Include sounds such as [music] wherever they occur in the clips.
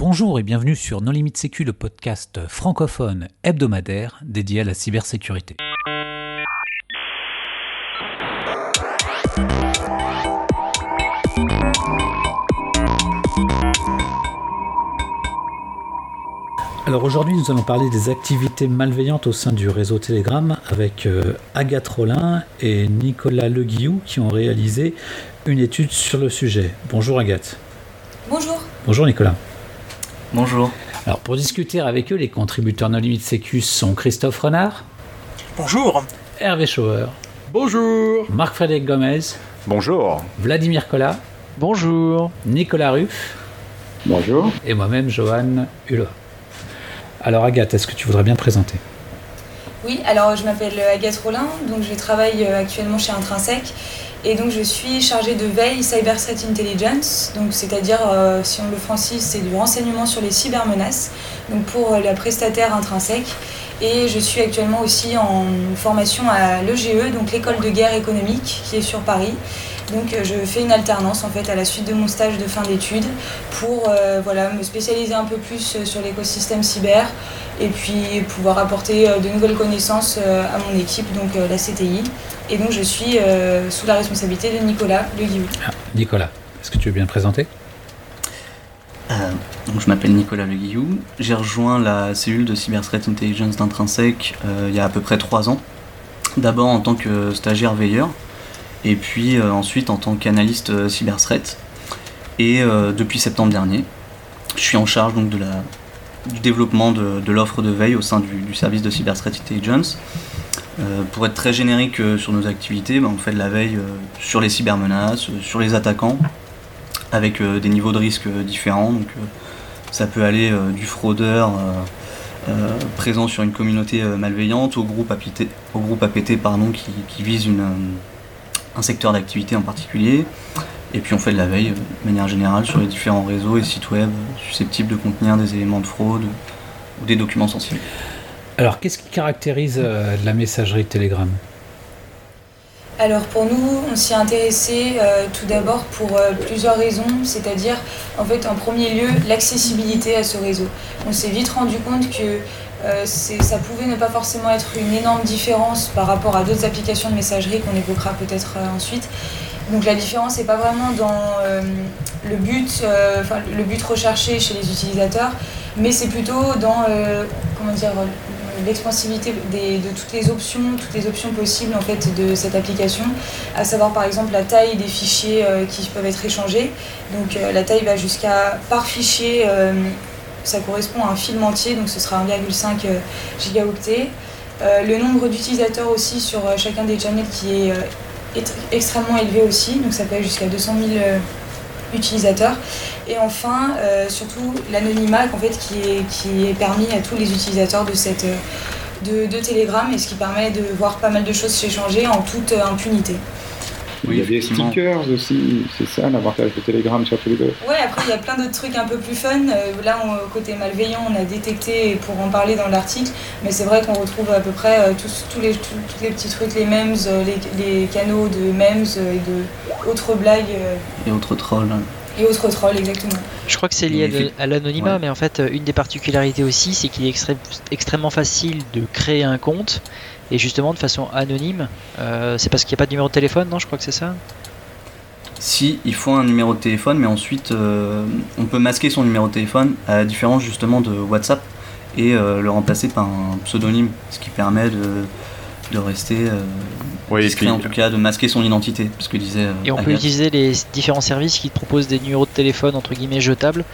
Bonjour et bienvenue sur Non Limite Sécu, le podcast francophone hebdomadaire dédié à la cybersécurité. Alors aujourd'hui, nous allons parler des activités malveillantes au sein du réseau Telegram avec euh, Agathe Rollin et Nicolas Leguillou qui ont réalisé une étude sur le sujet. Bonjour Agathe. Bonjour. Bonjour Nicolas. Bonjour. Alors pour discuter avec eux, les contributeurs No Limite Sécu sont Christophe Renard, Bonjour. Hervé Schauer, Bonjour. Marc-Frédéric Gomez, Bonjour. Vladimir Collat, Bonjour. Nicolas Ruff Bonjour. et moi-même Johan Hulot. Alors Agathe, est-ce que tu voudrais bien te présenter? Oui, alors je m'appelle Agathe Rollin, donc je travaille euh, actuellement chez Intrinsec et donc je suis chargée de veille Cyber Threat Intelligence, donc c'est-à-dire euh, si on le francise, c'est du renseignement sur les cybermenaces, donc pour euh, la prestataire Intrinsec. Et je suis actuellement aussi en formation à l'EGE, donc l'école de guerre économique qui est sur Paris. Donc euh, je fais une alternance en fait à la suite de mon stage de fin d'études pour euh, voilà, me spécialiser un peu plus euh, sur l'écosystème cyber et puis pouvoir apporter de nouvelles connaissances à mon équipe, donc la CTI. Et donc je suis euh, sous la responsabilité de Nicolas Le Guillou. Ah, Nicolas, est-ce que tu veux bien te présenter? Euh, donc, je m'appelle Nicolas Le Guillou. J'ai rejoint la cellule de Cyber Threat Intelligence d'Intrinsec euh, il y a à peu près trois ans. D'abord en tant que stagiaire veilleur, et puis euh, ensuite en tant qu'analyste euh, cyber threat. Et euh, depuis septembre dernier, je suis en charge donc de la, du développement de, de l'offre de veille au sein du, service de Cyber Threat Intelligence. Euh, pour être très générique sur nos activités, ben, on fait de la veille sur les cybermenaces, sur les attaquants, avec des niveaux de risque différents. Donc, ça peut aller du fraudeur présent sur une communauté malveillante au groupe APT, au groupe APT pardon, qui, vise une, un secteur d'activité en particulier. Et puis on fait de la veille de manière générale sur les différents réseaux et sites web susceptibles de contenir des éléments de fraude ou des documents sensibles. Alors qu'est-ce qui caractérise euh, la messagerie Telegram? Alors pour nous, on s'y est intéressé euh, tout d'abord pour euh, plusieurs raisons, c'est-à-dire en fait en premier lieu l'accessibilité à ce réseau. On s'est vite rendu compte que euh, ça pouvait ne pas forcément être une énorme différence par rapport à d'autres applications de messagerie qu'on évoquera peut-être euh, ensuite. Donc la différence n'est pas vraiment dans euh, le but, le but recherché chez les utilisateurs, mais c'est plutôt dans comment l'expansivité de toutes les options, toutes les options possibles en fait de cette application, à savoir par exemple la taille des fichiers qui peuvent être échangés. Donc la taille va jusqu'à par fichier, ça correspond à un film entier, donc ce sera 1,5 euh, gigaoctets. Euh, le nombre d'utilisateurs aussi sur euh, chacun des channels qui est extrêmement élevé aussi, donc ça peut aller jusqu'à 200 000 euh, utilisateurs. Et enfin, surtout l'anonymat en fait, qui, est, qui est permis à tous les utilisateurs de, cette, de, de Telegram et ce qui permet de voir pas mal de choses s'échanger en toute euh, Il y a des stickers aussi, c'est ça l'avantage de Telegram sur tous les deux. Ouais, après il y a plein d'autres trucs un peu plus fun. Euh, là, on- côté malveillant, on a détecté pour en parler dans l'article, mais c'est vrai qu'on retrouve à peu près euh, tous, tous les, tous, tous les petits trucs, les memes, euh, les, les canaux de memes et de autres blagues Et autres trolls. Et autres trolls, exactement. Je crois que c'est lié à l'anonymat, ouais. mais en fait, euh, une des particularités aussi, c'est qu'il est extré- extrêmement facile de créer un compte, et justement de façon anonyme. Euh, c'est parce qu'il n'y a pas de numéro de téléphone, non Je crois que c'est ça? Si, il faut un numéro de téléphone, mais ensuite euh, on peut masquer son numéro de téléphone à la différence justement de WhatsApp et euh, le remplacer par un pseudonyme, ce qui permet de, de rester euh, Oui, et discret puis- en tout cas, de masquer son identité, ce que disait euh, Et on peut utiliser les différents services qui te proposent des numéros de téléphone, entre guillemets, jetables,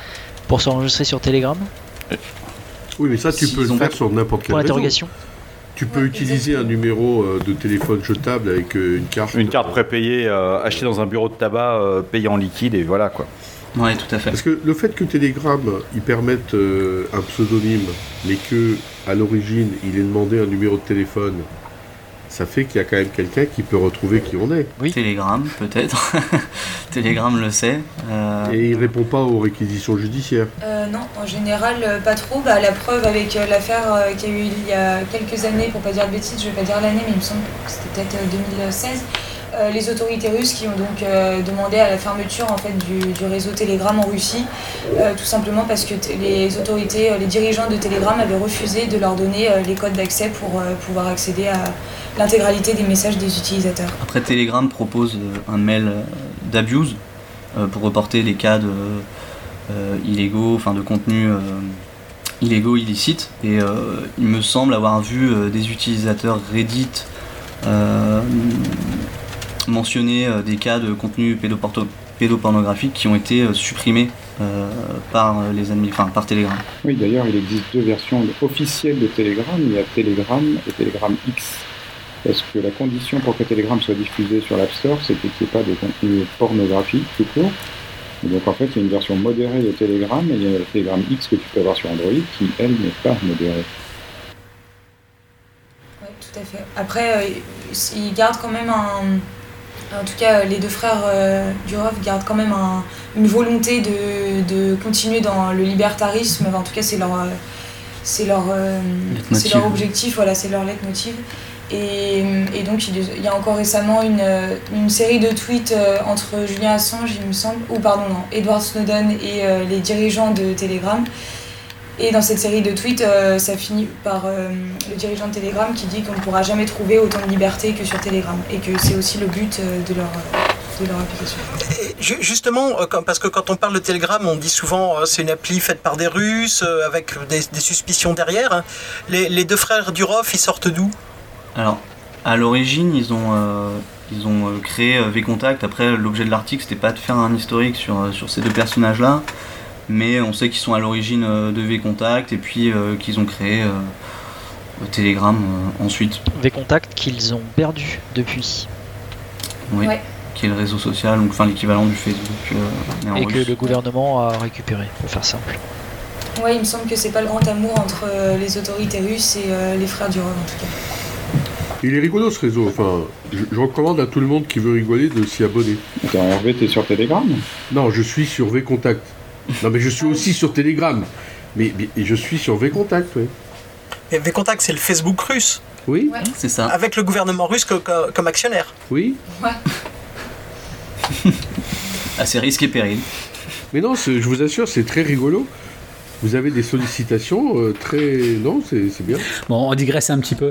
pour s'enregistrer sur Telegram, Oui, mais ça, tu peux le faire pas- sur n'importe quel pour l'interrogation. Tu peux Ouais, utiliser un numéro euh, de téléphone jetable avec une carte. Une carte prépayée euh, achetée dans un bureau de tabac, euh, payée en liquide, et voilà quoi. Ouais, tout à fait. Parce que le fait que Telegram, ils permettent euh, un pseudonyme, mais que à l'origine, il ait demandé un numéro de téléphone, ça fait qu'il y a quand même quelqu'un qui peut retrouver qui on est. Oui. Telegram, peut-être. [laughs] Telegram le sait. Euh, Et il répond pas aux réquisitions judiciaires. Euh, non, en général, euh, pas trop. Bah, la preuve avec l'affaire qu'il y a eu il y a quelques années, pour pas dire de bêtises, je vais pas dire l'année, mais il me semble que c'était peut-être euh, 2016. euh, les autorités russes qui ont donc euh, demandé à la fermeture en fait, du, du réseau Telegram en Russie, euh, tout simplement parce que t- les autorités, euh, les dirigeants de Telegram avaient refusé de leur donner euh, les codes d'accès pour euh, pouvoir accéder à l'intégralité des messages des utilisateurs. Après, Telegram propose euh, un mail euh, d'abuse euh, pour reporter les cas de euh, illégaux, enfin de contenus euh, illégaux, illicites. Et euh, il me semble avoir vu euh, des utilisateurs Reddit euh, mentionner euh, des cas de contenus pédoporto- pédopornographiques qui ont été euh, supprimés euh, par les admis, enfin par Telegram. Oui, d'ailleurs, il existe deux versions officielles de Telegram. Il y a Telegram et Telegram X. Parce que la condition pour que Telegram soit diffusé sur l'App Store, c'est qu'il n'y ait pas de contenu pornographique tout court. Et donc en fait, il y a une version modérée de Telegram et il y a Telegram X que tu peux avoir sur Android qui, elle, n'est pas modérée. Oui, tout à fait. Après, euh, ils gardent quand même un. En tout cas, les deux frères euh, Durov gardent quand même un- une volonté de, de continuer dans le libertarisme. Enfin, en tout cas, c'est leur, euh, c'est leur, euh, leur objectif, voilà, c'est leur leitmotiv. Et, donc, il y a encore récemment une, euh, série de tweets euh, entre Julien Assange, il me semble, ou pardon, non, Edward Snowden et euh, les dirigeants de Telegram. Et dans cette série de tweets, ça finit par le dirigeant de Telegram qui dit qu'on ne pourra jamais trouver autant de liberté que sur Telegram et que c'est aussi le but de leur, de leur application. Justement, parce que quand on parle de Telegram, on dit souvent c'est une appli faite par des Russes avec des, suspicions derrière. Les, les deux frères Durov, ils sortent d'où? Alors, à l'origine, ils ont, euh, ils ont euh, créé euh, V-Contact. Après, l'objet de l'article, c'était pas de faire un historique sur, sur ces deux personnages-là, mais on sait qu'ils sont à l'origine euh, de V-Contact et puis euh, qu'ils ont créé euh, Telegram euh, ensuite, V-Contact qu'ils ont perdu depuis. oui, Ouais. qui est le réseau social, donc enfin l'équivalent du Facebook. euh, Et que le gouvernement a récupéré, pour faire simple. Ouais, il me semble que c'est pas le grand amour entre euh, les autorités russes et euh, les frères Durov en tout cas. Il est rigolo ce réseau. Enfin, je, je recommande à tout le monde qui veut rigoler de s'y abonner. Attends, Hervé, t'es sur Telegram Non, je suis sur V-Contact. Non, mais je suis aussi sur Telegram. Mais, mais- je suis sur V-Contact, oui. Et V-Contact, c'est le Facebook russe, Oui, Ouais. C'est ça. avec le gouvernement russe co- co- comme actionnaire. oui. À ses risques et périls. Mais non, c'est- je vous assure, c'est très rigolo. Vous avez des sollicitations euh, très... Non, c'est bien. Bon, on digresse un petit peu.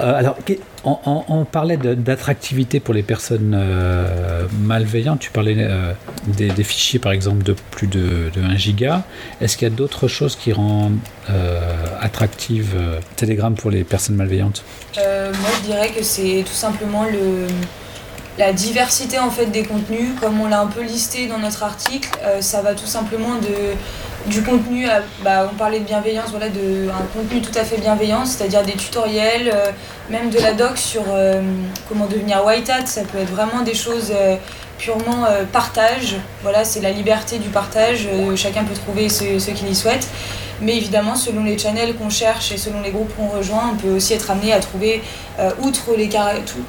Euh, alors, on, on- on parlait d'attractivité pour les personnes euh, malveillantes. Tu parlais euh, des, des fichiers, par exemple, de plus de, de 1 giga. Est-ce qu'il y a d'autres choses qui rendent euh, attractive euh, Telegram pour les personnes malveillantes? Euh, moi, je dirais que c'est tout simplement le, la diversité en fait des contenus, comme on l'a un peu listé dans notre article. euh, ça va tout simplement de du contenu, à- bah, on parlait de bienveillance, voilà, de un contenu tout à fait bienveillant, c'est-à-dire des tutoriels, euh, même de la doc sur euh, comment devenir white hat. Ça peut être vraiment des choses euh, purement euh, partage. Voilà, c'est la liberté du partage. euh, chacun peut trouver ce, qu'il y souhaite. Mais évidemment, selon les channels qu'on cherche et selon les groupes qu'on rejoint, on peut aussi être amené à trouver, euh, outre, les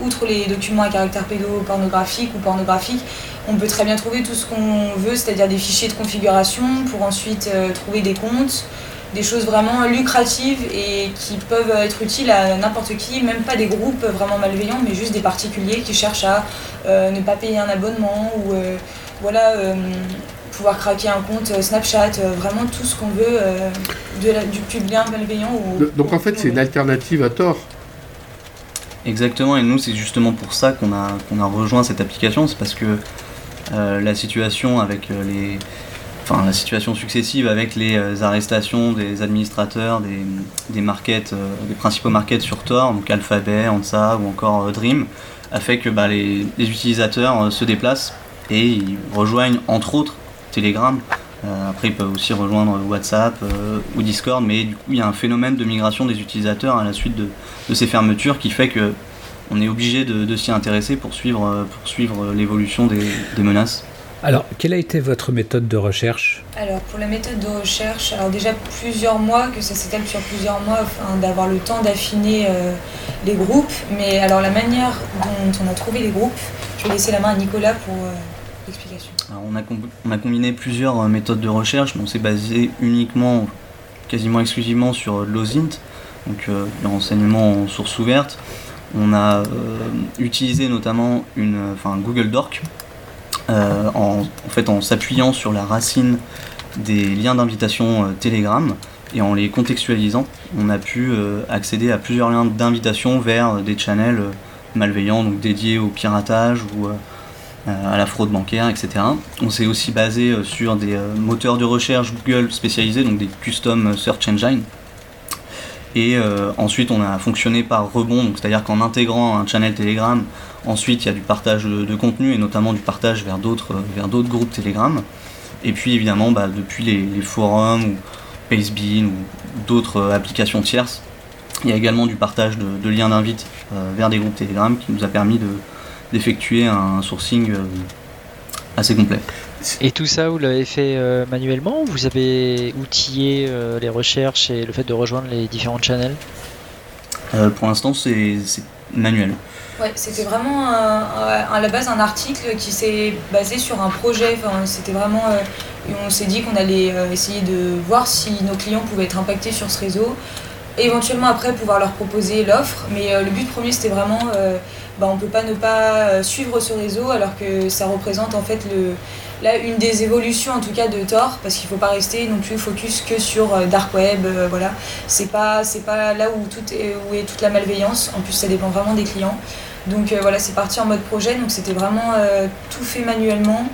outre les documents à caractère pédopornographique ou pornographique, on peut très bien trouver tout ce qu'on veut, c'est-à-dire des fichiers de configuration pour ensuite euh, trouver des comptes, des choses vraiment lucratives et qui peuvent être utiles à n'importe qui, même pas des groupes vraiment malveillants, mais juste des particuliers qui cherchent à euh, ne pas payer un abonnement ou euh, voilà, euh, pouvoir craquer un compte Snapchat, vraiment tout ce qu'on veut euh, de la- du plus bien malveillant. Ou, Donc en fait, c'est une alternative à tort. Exactement, et nous c'est justement pour ça qu'on a, qu'on a rejoint cette application, c'est parce que euh, la situation avec euh, les. Enfin, la situation successive avec les euh, arrestations des administrateurs des, des euh, des principaux markets sur Tor, donc Alphabet, Ansa ou encore euh, Dream, a fait que bah, les, les utilisateurs euh, se déplacent et ils rejoignent entre autres Telegram. Euh, après, ils peuvent aussi rejoindre WhatsApp euh, ou Discord, mais du coup, il y a un phénomène de migration des utilisateurs à la suite de, de ces fermetures qui fait que on est obligé de, de s'y intéresser pour suivre, euh, pour suivre l'évolution des, des menaces. Alors, quelle a été votre méthode de recherche? Alors pour la méthode de recherche, alors déjà plusieurs mois, que ça s'étale sur plusieurs mois, afin d'avoir le temps d'affiner euh, les groupes. Mais alors la manière dont on a trouvé les groupes, je vais laisser la main à Nicolas pour euh, l'explication. Alors, on, a com- on a combiné plusieurs euh, méthodes de recherche, mais on s'est basé uniquement, quasiment exclusivement sur euh, l'OSINT, donc euh, le renseignement en source ouverte. On a euh, utilisé notamment Google Dork euh, en, fait en s'appuyant sur la racine des liens d'invitation euh, Telegram et en les contextualisant, on a pu accéder à plusieurs liens d'invitation vers des channels malveillants, donc dédiés au piratage ou à la fraude bancaire, etc. On s'est aussi basé sur des moteurs de recherche Google spécialisés, donc des custom search engines. Et euh, ensuite, on a fonctionné par rebond, c'est-à-dire qu'en intégrant un channel Telegram, ensuite il y a du partage de, contenu et notamment du partage vers d'autres euh, vers d'autres groupes Telegram. Et puis évidemment, bah, depuis les, forums ou Pacebin ou d'autres euh, applications tierces, il y a également du partage de, liens d'invite vers des groupes Telegram qui nous a permis de- d'effectuer un sourcing assez complet. Et tout ça, vous l'avez fait euh, manuellement ou vous avez outillé euh, les recherches et le fait de rejoindre les différents channels? Euh, pour l'instant, c'est c'est manuel. Ouais, c'était vraiment un- un- à la base un article qui s'est basé sur un projet. Enfin, c'était vraiment. euh, on s'est dit qu'on allait euh, essayer de voir si nos clients pouvaient être impactés sur ce réseau. Et éventuellement après pouvoir leur proposer l'offre. Mais euh, le but premier c'était vraiment. euh, bah, on peut pas ne pas suivre ce réseau alors que ça représente en fait le, là une des évolutions en tout cas de Tor parce qu'il faut pas rester non plus focus que sur euh, dark web euh, voilà. C'est pas c'est pas là où tout est où est toute la malveillance. En plus ça dépend vraiment des clients. Donc euh, voilà c'est parti en mode projet. Donc c'était vraiment tout fait manuellement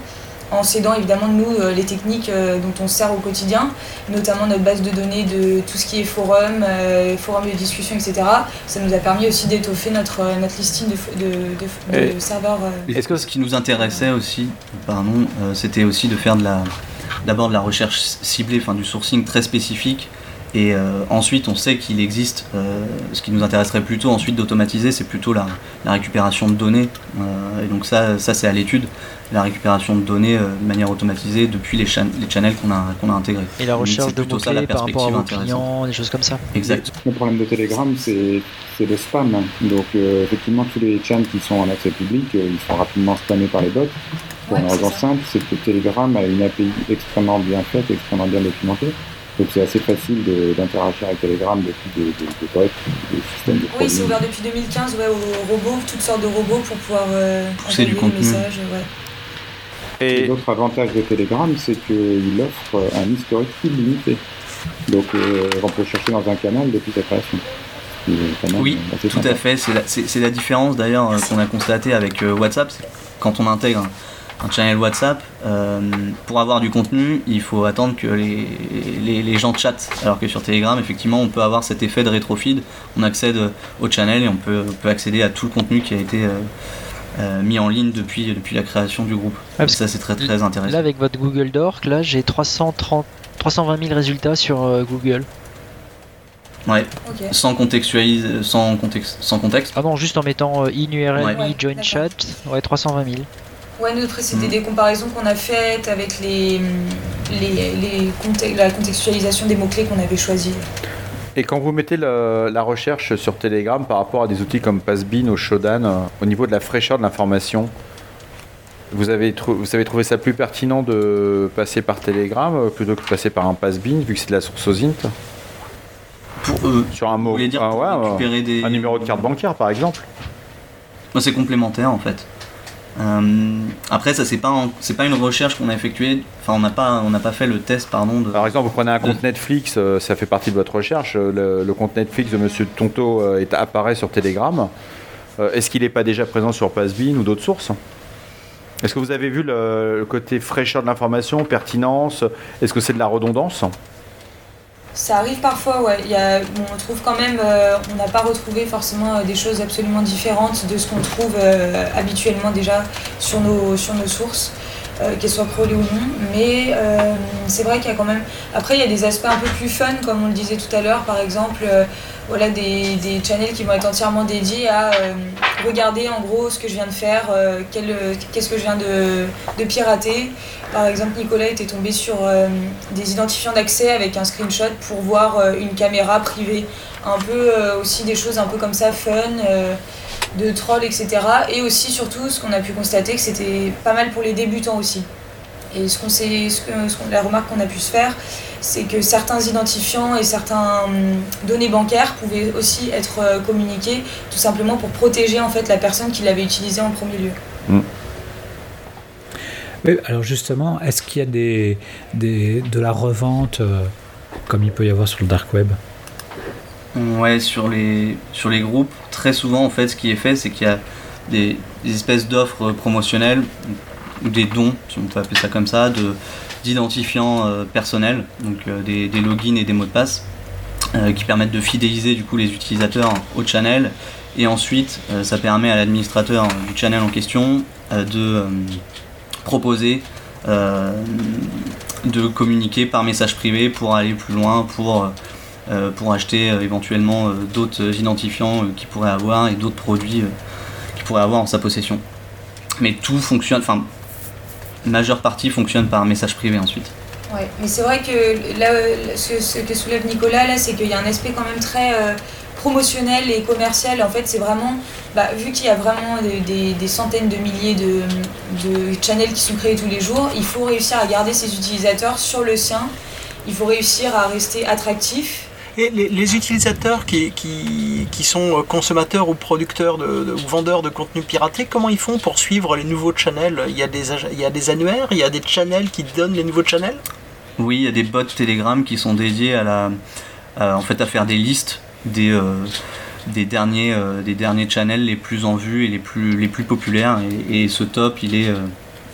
en s'aidant évidemment de nous euh, les techniques euh, dont on se sert au quotidien notamment notre base de données de tout ce qui est forum euh, forum de discussion etc ça nous a permis aussi d'étoffer notre notre listing de, f- de, de- de Et- serveurs Est-ce que ce qui nous intéressait aussi, pardon, c'était aussi de faire de la, d'abord de la recherche ciblée, enfin du sourcing très spécifique, et euh, ensuite on sait qu'il existe. euh, ce qui nous intéresserait plutôt ensuite d'automatiser, c'est plutôt la, la récupération de données, euh, et donc ça, ça c'est à l'étude, la récupération de données euh, de manière automatisée depuis les, chan- les channels qu'on a, qu'on a intégrés. Et la recherche de mots-clés par rapport à perspective vos clients, des choses comme ça Exact. Le problème de Telegram, c'est c'est le spam. Donc, euh, effectivement, tous les channels qui sont en accès public, euh, ils sont rapidement spammés par les bots. Pour Ouais, une raison simple, c'est que Telegram a une API extrêmement bien faite, extrêmement bien documentée. Donc, c'est assez facile d'interagir avec Telegram depuis des, des, des bots, des systèmes de Oui, c'est ouvert depuis 2015 ouais, aux robots, toutes sortes de robots pour pouvoir euh, Pousser du envoyer des contenu. messages. Ouais. Et Et L'autre avantage de Telegram, c'est qu'il offre un historique illimité. Donc, euh, on peut chercher dans un canal depuis sa création. Oui, assez Tout sympa. à fait, c'est la, c'est- c'est la différence d'ailleurs euh, qu'on a constaté avec euh, WhatsApp. c'est que Quand on intègre un, un channel WhatsApp, euh, pour avoir du contenu, il faut attendre que les, les, les gens chattent. Alors que sur Telegram, effectivement, on peut avoir cet effet de rétrofeed. On accède au channel et on peut, on peut accéder à tout le contenu qui a été euh, mis en ligne depuis, depuis la création du groupe. Ça, c'est très très intéressant. Là, avec votre Google Dork, là, j'ai 330, 320 000 résultats sur euh, Google. Ouais, sans contextualiser, sans contexte, sans contexte. Ah non, juste en mettant euh, in URL, Ouais. Ouais, join chat, ouais, 320 000. Ouais, nous, après, c'était Mm. des comparaisons qu'on a faites avec les, les, les conte- la contextualisation des mots-clés qu'on avait choisis. Et quand vous mettez le- la recherche sur Telegram par rapport à des outils comme Passbin ou Shodan, euh, au niveau de la fraîcheur de l'information, vous avez, vous avez trouvé ça plus pertinent de passer par Telegram euh, plutôt que de passer par un Passbin, vu que c'est de la source OSINT Pour eux, Sur un vous mot, voulez dire ah ouais, euh, récupérer des... un numéro de carte bancaire par exemple. C'est complémentaire en fait. Euh, après, ça c'est pas un- c'est pas une recherche qu'on a effectuée. Enfin, on n'a pas on n'a pas fait le test, pardon. De... Par exemple, vous prenez un compte Netflix, euh, ça fait partie de votre recherche. euh, Le, le compte Netflix de Monsieur Tonto euh, est, apparaît sur Telegram. Est-ce qu'il n'est pas déjà présent sur Passbin ou d'autres sources? Est-ce que vous avez vu le, le côté fraîcheur de l'information, pertinence? Est-ce que c'est de la redondance? Ça arrive parfois, on trouve quand même, euh, on n'a pas retrouvé forcément euh, des choses absolument différentes de ce qu'on trouve euh, habituellement déjà sur nos sources, euh, qu'elles soient pro ou non. Mais euh, c'est vrai qu'il y a quand même. Après, il y a des aspects un peu plus fun, comme on le disait tout à l'heure, par exemple. euh, voilà des, des channels qui vont être entièrement dédiés à regarder en gros ce que je viens de faire, qu'est-ce que je viens de, de pirater. Par exemple, Nicolas était tombé sur des identifiants d'accès avec un screenshot pour voir une caméra privée. Un peu aussi des choses un peu comme ça, fun, de troll, etc. Et aussi, surtout, ce qu'on a pu constater, que c'était pas mal pour les débutants aussi. Et ce qu'on sait, ce que, ce la remarque qu'on a pu se faire, c'est que certains identifiants et certains hum, données bancaires pouvaient aussi être euh, communiqués tout simplement pour protéger en fait la personne qui l'avait utilisé en premier lieu. Mm. Oui, alors justement, est-ce qu'il y a des, des, de la revente euh, comme il peut y avoir sur le dark web? Ouais, sur les, sur les groupes, très souvent en fait ce qui est fait c'est qu'il y a des, espèces d'offres promotionnelles ou des dons, si on peut appeler ça comme ça, de, d'identifiants euh, personnels, donc euh, des, logins et des mots de passe, euh, qui permettent de fidéliser du coup les utilisateurs au channel. Et ensuite, ça permet à l'administrateur du channel en question de proposer de communiquer par message privé pour aller plus loin, pour, pour acheter euh, éventuellement euh, d'autres identifiants euh, qu'il pourrait avoir et d'autres produits euh, qu'il pourrait avoir en sa possession. Mais tout fonctionne, enfin, majeure partie fonctionne par message privé ensuite. Ouais, mais c'est vrai que là, euh, ce, que soulève Nicolas, là, c'est qu'il y a un aspect quand même très euh, promotionnel et commercial. En fait, c'est vraiment, bah, vu qu'il y a vraiment des centaines de milliers de, de channels qui sont créés tous les jours, il faut réussir à garder ses utilisateurs sur le sien. Il faut réussir à rester attractif. Et les, utilisateurs qui, sont euh, consommateurs ou producteurs ou vendeurs de contenu piraté, comment ils font pour suivre les nouveaux channels? Il y, a des, annuaires, il y a des channels qui donnent les nouveaux channels? Oui, il y a des bots Telegram qui sont dédiés à la, en fait, faire des listes des, euh, des derniers, euh, des derniers channels les plus en vue et les plus, populaires. Et, ce top, il est euh,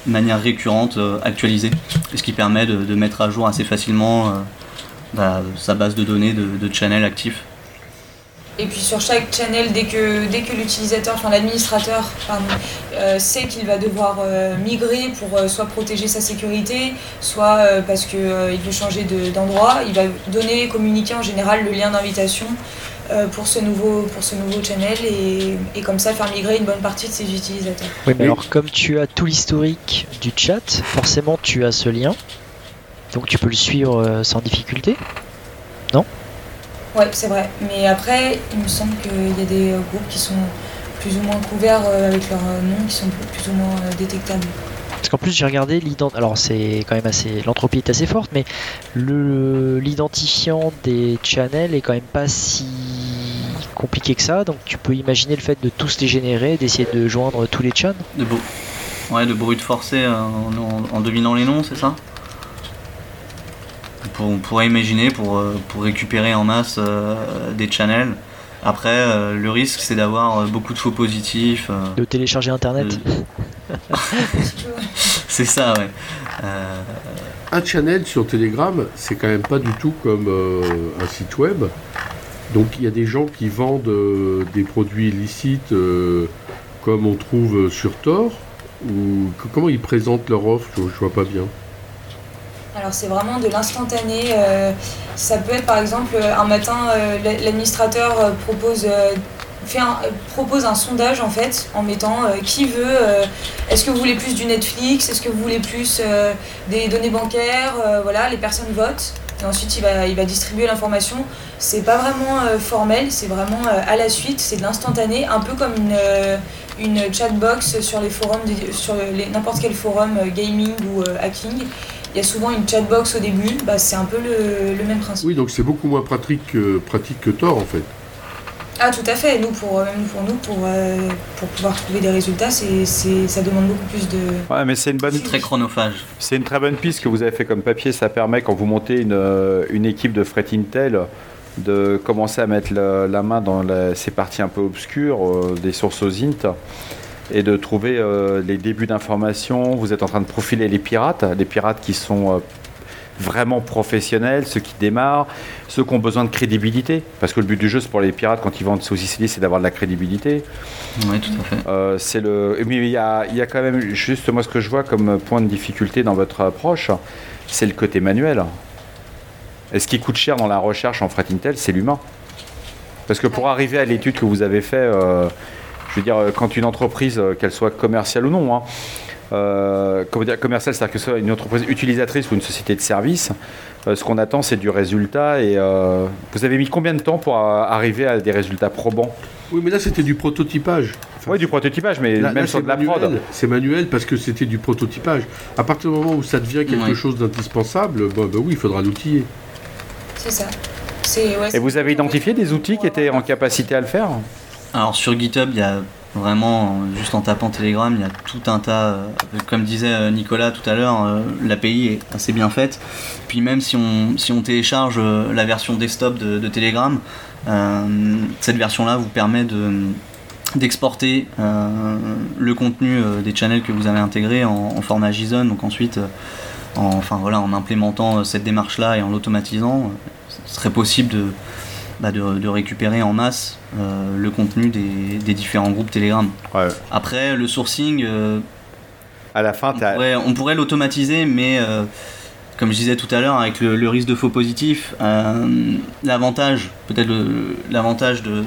de manière récurrente actualisé, ce qui permet de, mettre à jour assez facilement bah, sa base de données de, de channels actifs. Et puis sur chaque channel, dès que, dès que l'utilisateur, enfin l'administrateur, euh, sait qu'il va devoir euh, migrer pour euh, soit protéger sa sécurité, soit euh, parce qu'il veut changer de- d'endroit, il va donner, communiquer en général le lien d'invitation euh, pour, ce nouveau, pour ce nouveau channel et, et comme ça faire migrer une bonne partie de ses utilisateurs. Oui, mais Oui. alors comme tu as tout l'historique du chat, forcément tu as ce lien. Donc tu peux le suivre euh, sans difficulté? Ouais, c'est vrai. Mais après, il me semble qu'il y a des groupes qui sont plus ou moins couverts euh, avec leur euh, nom, qui sont plus ou moins détectables. Parce qu'en plus j'ai regardé l'ident. Alors c'est quand même assez. L'entropie est assez forte, mais le l'identifiant des channels est quand même pas si compliqué que ça. Donc tu peux imaginer le fait de tous les générer, d'essayer de joindre tous les chans? De, beau- ouais, de brut forcé en, en- en devinant les noms, c'est ça? Pour- On pourrait imaginer pour, euh, pour récupérer en masse euh, des channels. Après, euh, le risque, c'est d'avoir beaucoup de faux positifs. euh, De télécharger internet. [laughs] c'est ça, ouais. Euh, Un channel sur Telegram, c'est quand même pas du tout comme euh, un site web. Donc il y a des gens qui vendent euh, des produits illicites euh, comme on trouve sur Tor. Ou que- comment ils présentent leur offre? Je, je vois pas bien. Alors c'est vraiment de l'instantané. euh, ça peut être par exemple un matin, euh, l'a- l'administrateur euh, propose, euh, fait un, euh, propose un sondage en fait en mettant euh, qui veut. euh, Est-ce que vous voulez plus du Netflix Est-ce que vous voulez plus euh, des données bancaires Euh, Voilà, les personnes votent. Et ensuite il va, il va distribuer l'information. C'est pas vraiment euh, formel, c'est vraiment euh, à la suite, c'est de l'instantané, un peu comme une, euh, une chatbox sur les forums, sur n'importe quel forum euh, gaming ou euh, hacking. Il y a souvent une chatbox au début, bah, c'est un peu le, le même principe. Oui, donc c'est beaucoup moins pratique que, pratique que Tor en fait. Ah tout à fait, nous pour, euh, même pour nous, pour, euh, pour pouvoir trouver des résultats, c'est, c'est, ça demande beaucoup plus de... Ouais, mais c'est une bonne, très chronophage. c'est une très bonne piste que vous avez fait comme papier. Ça permet quand vous montez une, euh, une équipe de fret Intel de commencer à mettre la, la main dans la- ces parties un peu obscures euh, des sources aux int et de trouver euh, les débuts d'informations. Vous êtes en train de profiler les pirates, les pirates qui sont euh, vraiment professionnels, ceux qui démarrent, ceux qui ont besoin de crédibilité. Parce que le but du jeu, c'est pour les pirates, quand ils vendent saucisses, c'est d'avoir de la crédibilité. Oui, tout à fait. Euh, c'est le. Mais il y a, il y a quand même juste moi ce que je vois comme point de difficulté dans votre approche, c'est le côté manuel. Et ce qui coûte cher dans la recherche en fret Intel, c'est l'humain. Parce que pour arriver à l'étude que vous avez fait, euh, je veux dire, euh, quand une entreprise, euh, qu'elle soit commerciale ou non, hein, euh, comment dire, commercial, c'est-à-dire que ce soit une entreprise utilisatrice ou une société de service, euh, ce qu'on attend, c'est du résultat. Et euh, vous avez mis combien de temps pour arriver à des résultats probants? Oui, mais là, c'était du prototypage. Enfin, Oui, du prototypage, mais là- même là, sur c'est de la manuel. prod. C'est manuel parce que c'était du prototypage. À partir du moment où ça devient quelque Ouais. chose d'indispensable, bon, bah oui, il faudra l'outiller. C'est ça. C'est- ouais, Et vous avez identifié des outils qui étaient en capacité à le faire? Alors sur GitHub, il y a vraiment, juste en tapant Telegram, il y a tout un tas, euh, comme disait euh, Nicolas tout à l'heure, euh, l'API est assez bien faite. Puis même si on, télécharge la version desktop de, Telegram, cette version-là vous permet de d'exporter le contenu des channels que vous avez intégrés en, format JSON. Donc ensuite, en, enfin voilà, en implémentant cette démarche-là et en l'automatisant, ce serait possible de, bah, de, de récupérer en masse euh, le contenu des, des différents groupes Telegram. Ouais. Après, le sourcing, euh, À la fin, on pourrait, on pourrait l'automatiser, mais euh, comme je disais tout à l'heure, avec le, le risque de faux positifs, euh, l'avantage, peut-être l'avantage de,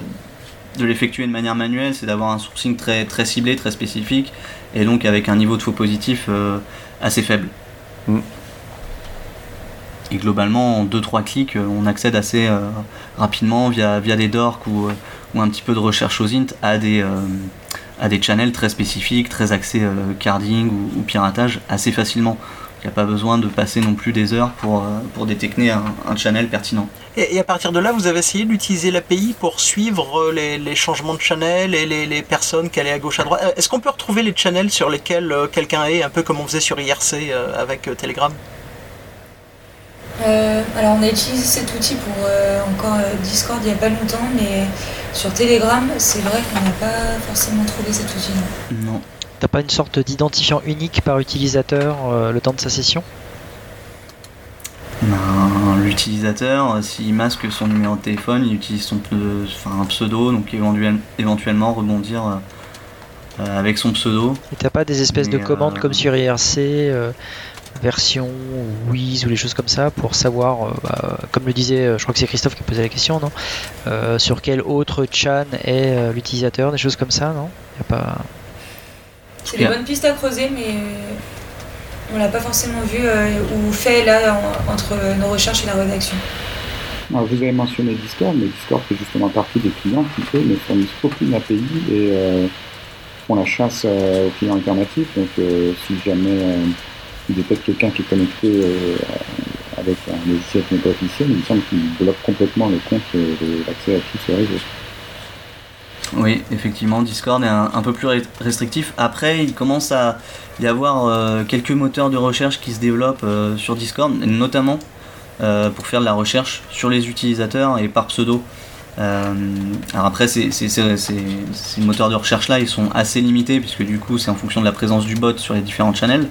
de l'effectuer de manière manuelle, c'est d'avoir un sourcing très, très ciblé, très spécifique, et donc avec un niveau de faux positif assez faible. Mm. Et globalement, en 2-3 clics, euh, on accède assez euh, rapidement via, via des dorks ou, euh, ou un petit peu de recherche aux int à des, à des channels très spécifiques, très axés carding ou, piratage assez facilement. Il n'y a pas besoin de passer non plus des heures pour, pour détecter un, un channel pertinent. Et, et à partir de là, vous avez essayé d'utiliser l'API pour suivre les, les changements de channel et les, les personnes qui allaient à gauche à droite? Est-ce qu'on peut retrouver les channels sur lesquels quelqu'un est, un peu comme on faisait sur IRC avec Telegram? Euh, alors on a utilisé cet outil pour euh, encore euh, Discord il n'y a pas longtemps, mais sur Telegram, c'est vrai qu'on n'a pas forcément trouvé cet outil. non. Non. T'as pas une sorte d'identifiant unique par utilisateur euh, le temps de sa session? Ben, L'utilisateur, s'il masque son numéro de téléphone, il utilise son pseudo, enfin, un pseudo, donc éventuel- éventuellement rebondir avec son pseudo. Et t'as pas des espèces de commandes euh, comme sur IRC, euh, version Wiz ou les choses comme ça pour savoir, euh, bah, comme le disait, euh, je crois que c'est Christophe qui posait la question, non? Euh, Sur quel autre chan est euh, l'utilisateur, des choses comme ça, non? Y a pas... C'est des bonnes pistes à creuser, mais on l'a pas forcément vu euh, ou fait là en- entre nos recherches et la rédaction. Alors, vous avez mentionné Discord, mais Discord fait justement partie des clients qui, eux, ne fournissent aucune API et euh, font la chasse euh, aux clients alternatifs. Donc, euh, si jamais euh, ils détectent quelqu'un qui est connecté euh, avec un logiciel qui n'est pas officiel, il me semble qu'ils bloquent complètement le compte euh, de l'accès à tous ces réseaux. Oui, effectivement, Discord est un, peu plus re- restrictif. Après, il commence à y avoir euh, quelques moteurs de recherche qui se développent euh, sur Discord, notamment euh, pour faire de la recherche sur les utilisateurs et par pseudo. Euh, alors après, ces moteurs de recherche-là, ils sont assez limités, puisque du coup, c'est en fonction de la présence du bot sur les différents channels.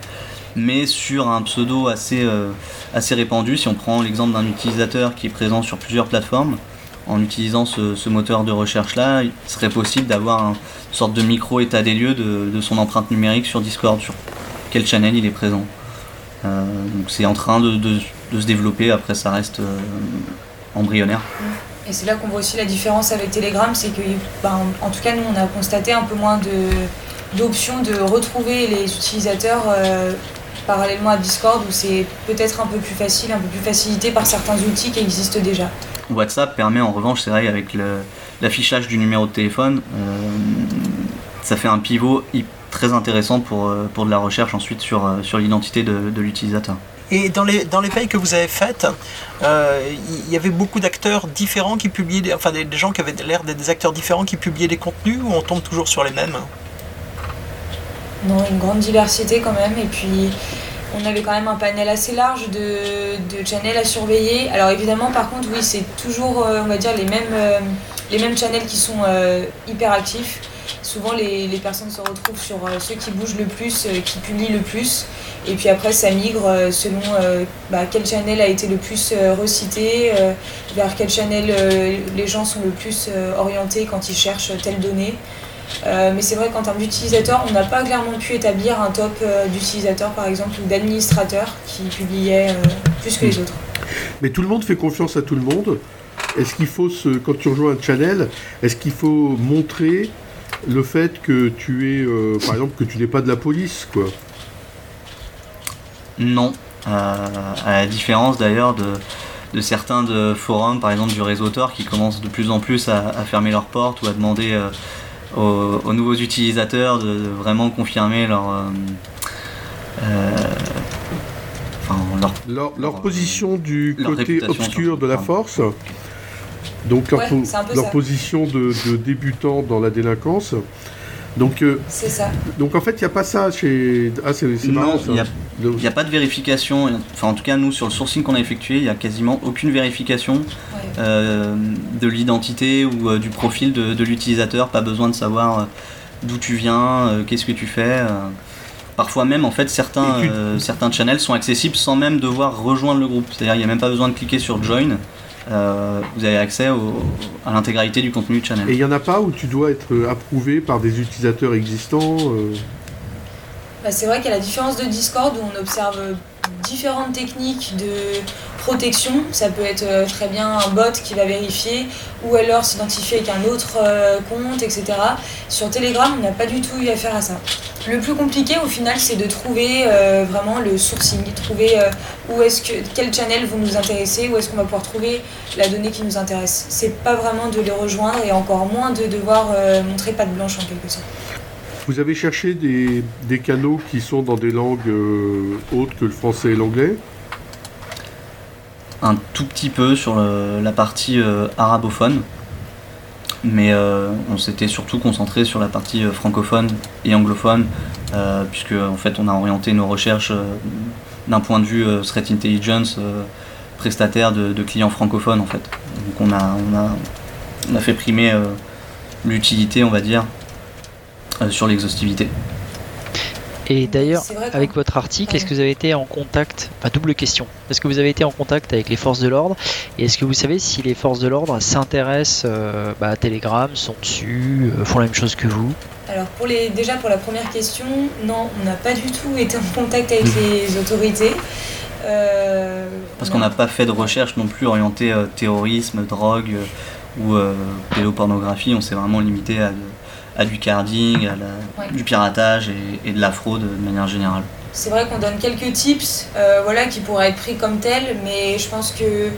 Mais sur un pseudo assez, euh, assez répandu, si on prend l'exemple d'un utilisateur qui est présent sur plusieurs plateformes, en utilisant ce, moteur de recherche-là, il serait possible d'avoir un- une sorte de micro-état des lieux de, de son empreinte numérique sur Discord, sur quel channel il est présent. Euh, donc c'est en train de, de- se développer, après ça reste euh, embryonnaire. Et c'est là qu'on voit aussi la différence avec Telegram, c'est que, ben, en tout cas, nous, on a constaté un peu moins de- d'options de, retrouver les utilisateurs parallèlement à Discord, où c'est peut-être un peu plus facile, un peu plus facilité par certains outils qui existent déjà. WhatsApp permet en revanche, c'est vrai, avec l'affichage du numéro de téléphone, euh, ça fait un pivot très intéressant pour, euh, pour de la recherche ensuite sur, euh, sur l'identité de, de l'utilisateur. Et dans les, dans les veilles que vous avez faites, euh, il y avait beaucoup d'acteurs différents qui publiaient, des, enfin des, des gens qui avaient l'air d'être des acteurs différents qui publiaient des contenus ou on tombe toujours sur les mêmes? Non, une grande diversité quand même. Et puis, on avait quand même un panel assez large de, de channels à surveiller. Alors évidemment, par contre, oui, c'est toujours, euh, on va dire, les mêmes, euh, les mêmes channels qui sont euh, hyper actifs. Souvent, les, les personnes se retrouvent sur euh, ceux qui bougent le plus, qui publient le plus. Et puis après, ça migre selon bah, quel channel a été le plus recité, vers quel channel les gens sont le plus orientés quand ils cherchent telle donnée. Euh, mais c'est vrai qu'en termes d'utilisateurs, on n'a pas clairement pu établir un top euh, d'utilisateurs par exemple ou d'administrateurs qui publiaient euh, plus que les autres. Mais tout le monde fait confiance à tout le monde. Est-ce qu'il faut, se, quand tu rejoins un channel, est-ce qu'il faut montrer le fait que tu es, euh, par exemple, que tu n'es pas de la police, quoi? Non, à la différence d'ailleurs de, de certains de forums, par exemple du réseau Tor, qui commencent de plus en plus à, fermer leurs portes ou à demander euh, aux, nouveaux utilisateurs de, vraiment confirmer leur, euh, euh, leur, leur, position du côté obscur de la force. Donc leur, leur position de, de débutant dans la délinquance. Donc, euh, c'est ça. Donc en fait, il n'y a pas ça chez. Ah, c'est marrant Il n'y a, pas de vérification. Enfin, en tout cas, nous, sur le sourcing qu'on a effectué, il n'y a quasiment aucune vérification euh, de l'identité ou euh, du profil de, l'utilisateur. Pas besoin de savoir d'où tu viens, qu'est-ce que tu fais. Parfois même, en fait, certains, certains channels sont accessibles sans même devoir rejoindre le groupe. C'est-à-dire, il n'y a même pas besoin de cliquer sur Join. Euh, vous avez accès à l'intégralité du contenu du channel. Et il n'y en a pas où tu dois être approuvé par des utilisateurs existants euh bah, C'est vrai qu'à la différence de Discord, où on observe différentes techniques de protection. Ça peut être euh, très bien un bot qui va vérifier ou alors s'identifier avec un autre compte, etc. Sur Telegram, on n'a pas du tout eu affaire à ça. Le plus compliqué au final, c'est de trouver vraiment le sourcing, trouver où est-ce que quel channel vont nous intéresser, où est-ce qu'on va pouvoir trouver la donnée qui nous intéresse. C'est pas vraiment de les rejoindre et encore moins de devoir euh, montrer patte blanche en quelque sorte. Vous avez cherché des, canaux qui sont dans des langues euh, autres que le français et l'anglais? Un tout petit peu sur la partie euh, arabophone, mais on s'était surtout concentré sur la partie francophone et anglophone, puisque en fait on a orienté nos recherches d'un point de vue euh, threat intelligence euh, prestataire de, clients francophones en fait. Donc on a, on a, on a fait primer euh, l'utilité, on va dire, sur l'exhaustivité. Et d'ailleurs, avec votre article, est-ce que vous avez été en contact, enfin double question, est-ce que vous avez été en contact avec les forces de l'ordre Et est-ce que vous savez si les forces de l'ordre s'intéressent bah, à Telegram, sont dessus, font la même chose que vous? Alors pour les, déjà pour la première question, non, on n'a pas du tout été en contact avec les autorités. Euh, Parce qu'on n'a pas fait de recherche non plus orientée euh, terrorisme, drogue euh, ou pédopornographie. On s'est vraiment limité à, du carding, à du piratage et, de la fraude de manière générale. C'est vrai qu'on donne quelques tips euh, voilà, qui pourraient être pris comme tels, mais je pense que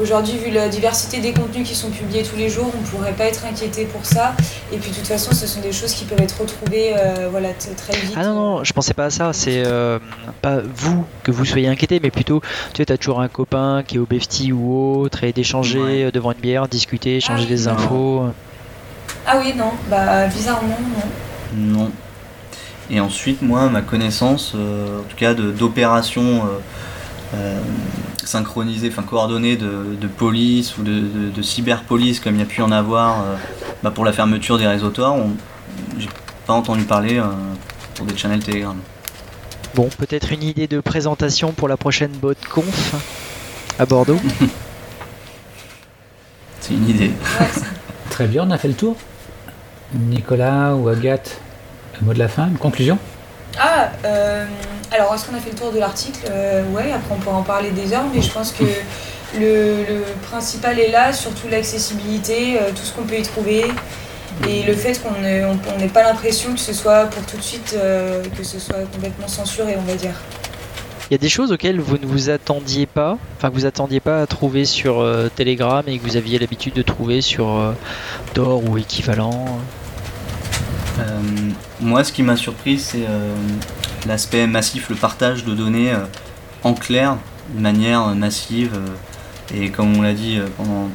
aujourd'hui, vu la diversité des contenus qui sont publiés tous les jours, on ne pourrait pas être inquiété pour ça. Et puis de toute façon, ce sont des choses qui peuvent être retrouvées euh, voilà, très vite. Ah non, non, je pensais pas à ça. C'est euh, pas vous que vous soyez inquiété, mais plutôt, tu sais, as toujours un copain qui est au BFT ou autre, et d'échanger devant une bière, discuter, échanger ah des infos. Ah oui, non, bah bizarrement, non. Non, et ensuite, moi, ma connaissance, euh, en tout cas d'opérations euh, euh, synchronisées, enfin coordonnées de, police ou de, de, cyberpolice, comme il y a pu en avoir bah, pour la fermeture des réseaux Tor, j'ai pas entendu parler pour des channels Telegram. Bon, peut-être une idée de présentation pour la prochaine BotConf à Bordeaux? [laughs] C'est une idée. Très bien, on a fait le tour. Nicolas ou Agathe un mot de la fin, une conclusion? Ah, euh, alors est-ce qu'on a fait le tour de l'article? Euh, Ouais, après on pourra en parler des heures, mais je pense que le, principal est là, surtout l'accessibilité, euh, tout ce qu'on peut y trouver, et le fait qu'on n'ait pas l'impression que ce soit pour tout de suite, que ce soit complètement censuré, on va dire. Il y a des choses auxquelles vous ne vous attendiez pas, enfin que vous attendiez pas à trouver sur Telegram et que vous aviez l'habitude de trouver sur Tor ou équivalent? euh, moi, ce qui m'a surpris, c'est euh, l'aspect massif, le partage de données euh, en clair, de manière massive. et comme on l'a dit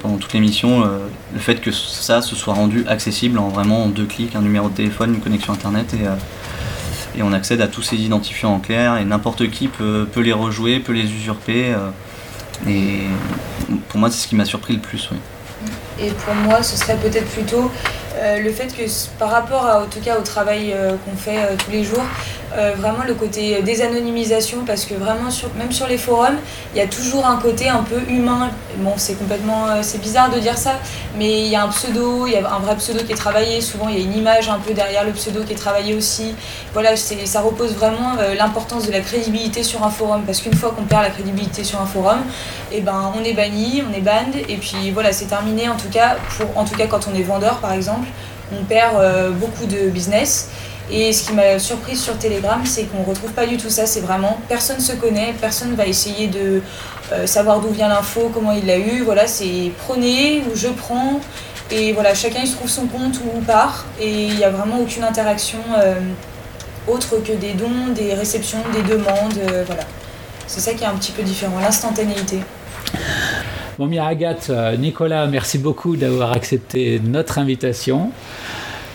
pendant, toute l'émission, le fait que ça se soit rendu accessible en vraiment deux clics, un numéro de téléphone, une connexion internet et, on accède à tous ces identifiants en clair et n'importe qui peut, les rejouer, peut les usurper. et pour moi, c'est ce qui m'a surpris le plus. Et pour moi, ce serait peut-être plutôt euh, le fait que par rapport à, tout cas au travail euh, qu'on fait euh, tous les jours, vraiment le côté désanonymisation, parce que vraiment sur, même sur les forums, il y a toujours un côté un peu humain. Bon, c'est complètement, c'est bizarre de dire ça, mais il y a un pseudo, il y a un vrai pseudo qui est travaillé. Souvent, il y a une image un peu derrière le pseudo qui est travaillée aussi. Voilà, ça repose vraiment l'importance de la crédibilité sur un forum, parce qu'une fois qu'on perd la crédibilité sur un forum, et eh ben on est banni, on est banned, et puis voilà, c'est terminé. En tout cas, pour, en tout cas quand on est vendeur, par exemple on perd euh, beaucoup de business. Et ce qui m'a surprise sur Telegram, c'est qu'on retrouve pas du tout ça. C'est vraiment personne se connaît, personne va essayer de euh, savoir d'où vient l'info, comment il l'a eu. Voilà, c'est prenez ou je prends. Et voilà, chacun il se trouve son compte ou part. Et il n'y a vraiment aucune interaction euh, autre que des dons, des réceptions, des demandes. euh, voilà. C'est ça qui est un petit peu différent, l'instantanéité. Bon, bien Agathe, Nicolas, merci beaucoup d'avoir accepté notre invitation.